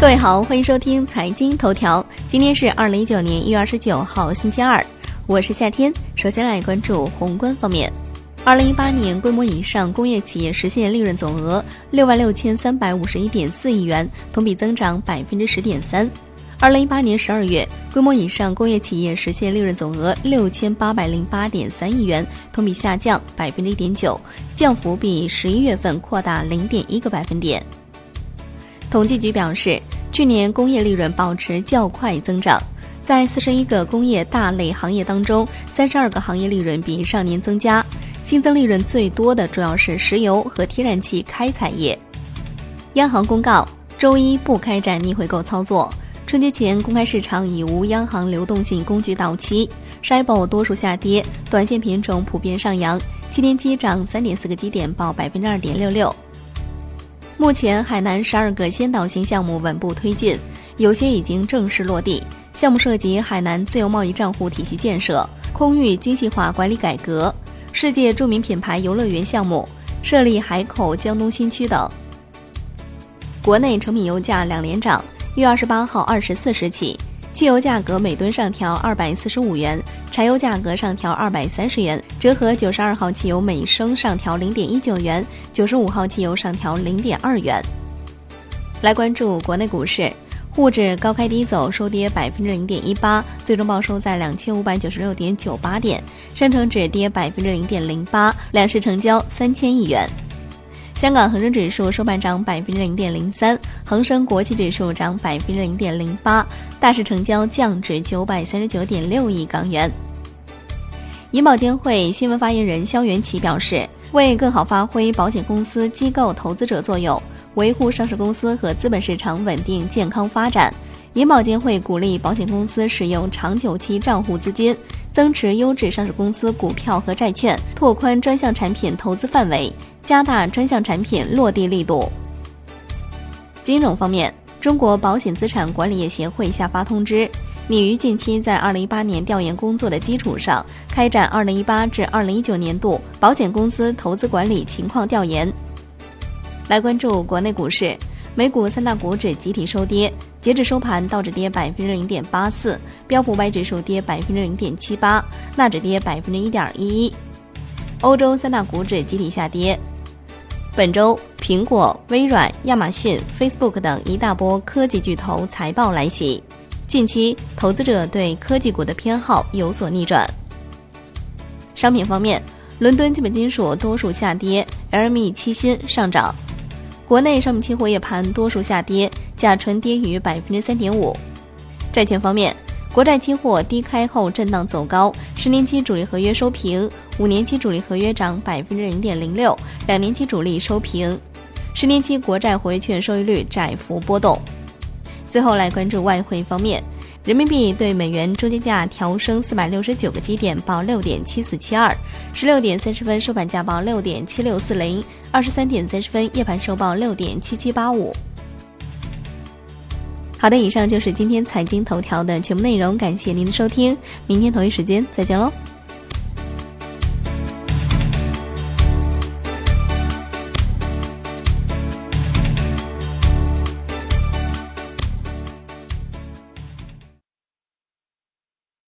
各位好，欢迎收听财经头条。今天是二零一九年一月二十九号，星期二，我是夏天。首先来关注宏观方面。二零一八年规模以上工业企业实现利润总额六万六千三百五十一点四亿元，同比增长百分之十点三。二零一八年十二月，规模以上工业企业实现利润总额六千八百零八点三亿元，同比下降百分之一点九，降幅比十一月份扩大零点一个百分点。统计局表示。去年工业利润保持较快增长，在四十一个工业大类行业当中，三十二个行业利润比上年增加。新增利润最多的主要是石油和天然气开采业。央行公告，周一不开展逆回购操作。春节前公开市场已无央行流动性工具到期。s h i b o 多数下跌，短线品种普遍上扬，七天期涨三点四个基点，报百分之二点六六。目前，海南十二个先导型项目稳步推进，有些已经正式落地。项目涉及海南自由贸易账户体系建设、空域精细化管理改革、世界著名品牌游乐园项目、设立海口江东新区等。国内成品油价两连涨，一月二十八号二十四时起。汽油价格每吨上调二百四十五元，柴油价格上调二百三十元，折合九十二号汽油每升上调零点一九元，九十五号汽油上调零点二元。来关注国内股市，沪指高开低走，收跌百分之零点一八，最终报收在两千五百九十六点九八点；深成指跌百分之零点零八，两市成交三千亿元。香港恒生指数收盘涨百分之零点零三，恒生国际指数涨百分之零点零八，大市成交降至九百三十九点六亿港元。银保监会新闻发言人肖元奇表示，为更好发挥保险公司机构投资者作用，维护上市公司和资本市场稳定健康发展，银保监会鼓励保险公司使用长久期账户资金，增持优质上市公司股票和债券，拓宽专项产品投资范围。加大专项产品落地力度。金融方面，中国保险资产管理业协会下发通知，拟于近期在二零一八年调研工作的基础上，开展二零一八至二零一九年度保险公司投资管理情况调研。来关注国内股市，美股三大股指集体收跌，截至收盘，道指跌百分之零点八四，标普五百指数跌百分之零点七八，纳指跌百分之一点一一。欧洲三大股指集体下跌。本周，苹果、微软、亚马逊、Facebook 等一大波科技巨头财报来袭，近期投资者对科技股的偏好有所逆转。商品方面，伦敦基本金属多数下跌，LME 期锌上涨。国内商品期货夜盘多数下跌，甲醇跌逾百分之三点五。债券方面。国债期货低开后震荡走高，十年期主力合约收平，五年期主力合约涨百分之零点零六，两年期主力收平，十年期国债活跃券收益率窄幅波动。最后来关注外汇方面，人民币对美元中间价调升四百六十九个基点，报六点七四七二，十六点三十分收盘价报六点七六四零，二十三点三十分夜盘收报六点七七八五。好的，以上就是今天财经头条的全部内容，感谢您的收听，明天同一时间再见喽。